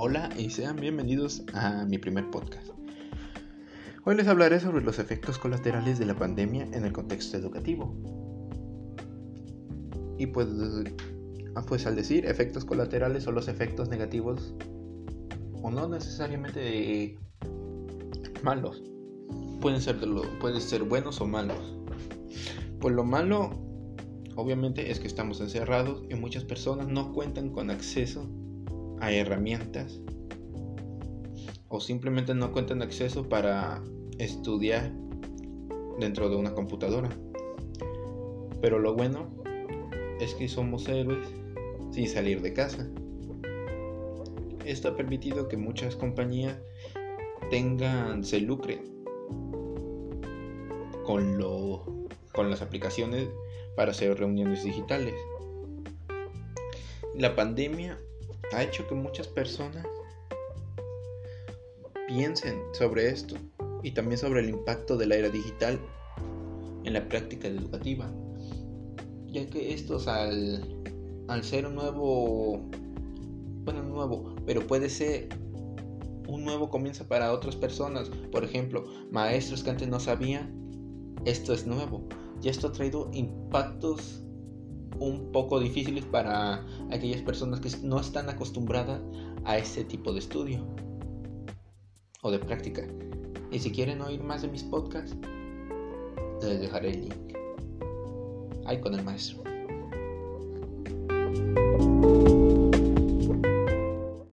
Hola y sean bienvenidos a mi primer podcast. Hoy les hablaré sobre los efectos colaterales de la pandemia en el contexto educativo. Y pues, ah, pues al decir efectos colaterales o los efectos negativos, o no necesariamente malos, pueden ser, pueden ser buenos o malos. Pues lo malo, obviamente, es que estamos encerrados y muchas personas no cuentan con acceso a herramientas o simplemente no cuentan acceso para estudiar dentro de una computadora. Pero lo bueno es que somos héroes sin salir de casa. Esto ha permitido que muchas compañías tengan, se lucren con, lo, con las aplicaciones para hacer reuniones digitales. La pandemia ha hecho que muchas personas piensen sobre esto y también sobre el impacto de la era digital en la práctica educativa, ya que estos al, al ser un nuevo, bueno, nuevo, pero puede ser un nuevo comienzo para otras personas, por ejemplo, maestros que antes no sabían, esto es nuevo, y esto ha traído impactos un poco difíciles para aquellas personas que no están acostumbradas a este tipo de estudio o de práctica. Y si quieren oír más de mis podcasts, les dejaré el link. Ahí con el maestro.